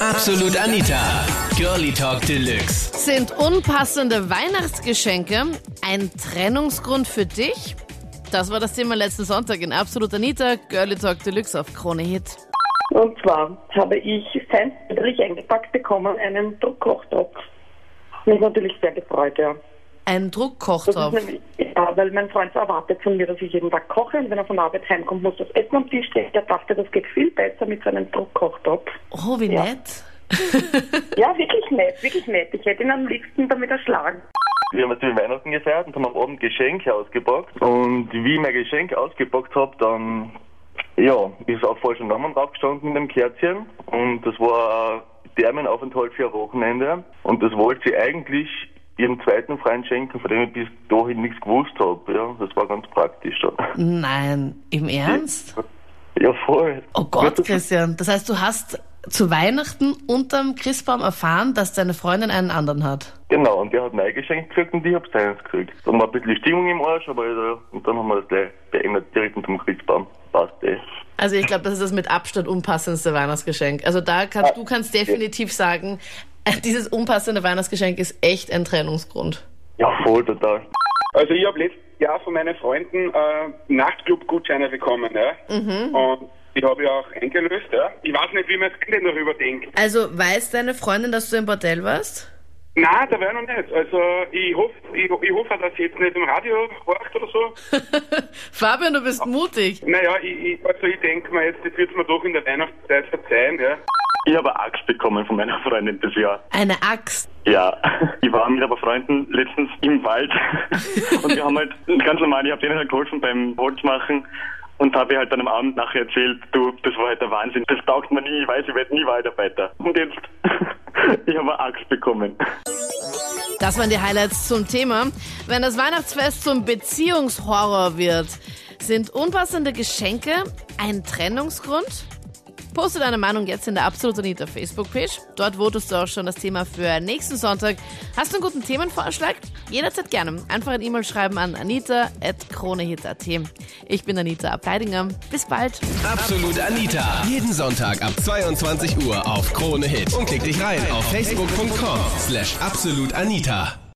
Absolut Anita. Girlie Talk Deluxe. Sind unpassende Weihnachtsgeschenke ein Trennungsgrund für dich? Das war das Thema letzten Sonntag in Absolut Anita, Girlie Talk Deluxe auf Krone Hit. Und zwar habe ich feindlich eingepackt bekommen einen Druckkochtopf. Mich natürlich sehr gefreut, ja. Ein Druckkochtopf. nämlich, ja, weil mein Freund erwartet von mir, dass ich jeden Tag koche und wenn er von der Arbeit heimkommt, muss das Essen am Tisch stehen. Er dachte, das geht viel besser mit so einem Druckkochtopf. Oh, wie Ja. nett. Ja, wirklich nett, wirklich nett. Ich hätte ihn am liebsten damit erschlagen. Wir haben natürlich Weihnachten gefeiert und haben am Abend Geschenke ausgepackt. Und wie ich mein Geschenk ausgepackt habe, dann ja, ist auf falschem Namen draufgestanden in dem Kerzchen. Und das war ein Thermenaufenthalt für ein Wochenende. Und das wollte sie eigentlich ihrem zweiten Freund schenken, von dem ich bis dahin nichts gewusst habe. Ja, das war ganz praktisch. Dann. Nein, im Ernst? Ja, voll. Oh Gott, Christian. Das heißt, du hast zu Weihnachten unterm Christbaum erfahren, dass deine Freundin einen anderen hat. Genau, und der hat mein Geschenk gekriegt und ich hab seins gekriegt. Dann war ein bisschen Stimmung im Arsch, aber ja, und dann haben wir das gleich beendet, direkt unterm Christbaum. Passt eh. Also ich glaube, das ist das mit Abstand unpassendste Weihnachtsgeschenk. Also da kannst du kannst definitiv sagen, dieses unpassende Weihnachtsgeschenk ist echt ein Trennungsgrund. Ja, voll, total. Also ich habe letztes Jahr von meinen Freunden äh, Nachtclub-Gutscheine bekommen, ja. Und die habe ich auch eingelöst, ja. Ich weiß nicht, wie man jetzt denn darüber denkt. Also weiß deine Freundin, dass du im Bordell warst? Nein, da war noch nicht. Also ich hoffe, ich, ich hoffe, dass sie jetzt nicht im Radio horcht oder so. Fabian, du bist mutig. Naja, ich, ich, also ich denke mir jetzt, das wird mir doch in der Weihnachtszeit verzeihen, ja. Ich habe eine Axt bekommen von meiner Freundin das Jahr. Eine Axt. Ja, ich war mit ein paar Freunden letztens im Wald und wir haben halt ganz normal, ich habe denen halt geholfen beim Holzmachen und habe halt dann am Abend nachher erzählt, du, das war halt der Wahnsinn, das taugt mir nie, ich weiß, ich werde nie Waldarbeiter. Und jetzt, ich habe eine Axt bekommen. Das waren die Highlights zum Thema. Wenn das Weihnachtsfest zum Beziehungshorror wird, sind unpassende Geschenke ein Trennungsgrund? Poste deine Meinung jetzt in der Absolut Anita Facebook-Page. Dort votest du auch schon das Thema für nächsten Sonntag. Hast du einen guten Themenvorschlag? Jederzeit gerne. Einfach ein E-Mail schreiben an anita.kronehit.at. Ich bin Anita Abteidinger. Bis bald. Absolut Anita. Jeden Sonntag ab 22 Uhr auf Krone Hit. Und klick dich rein auf facebook.com slash absolutanita.